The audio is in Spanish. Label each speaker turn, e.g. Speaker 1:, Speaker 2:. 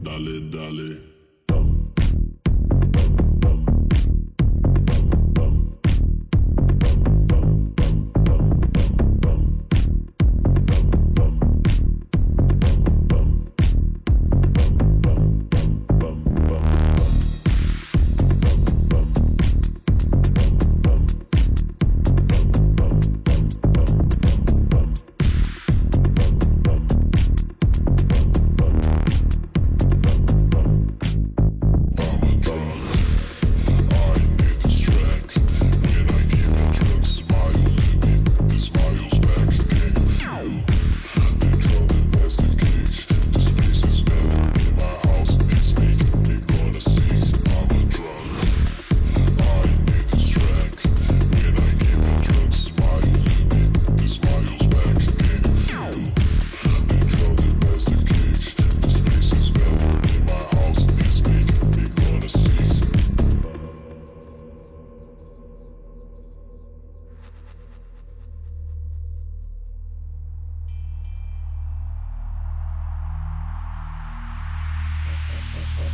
Speaker 1: Dale, dale.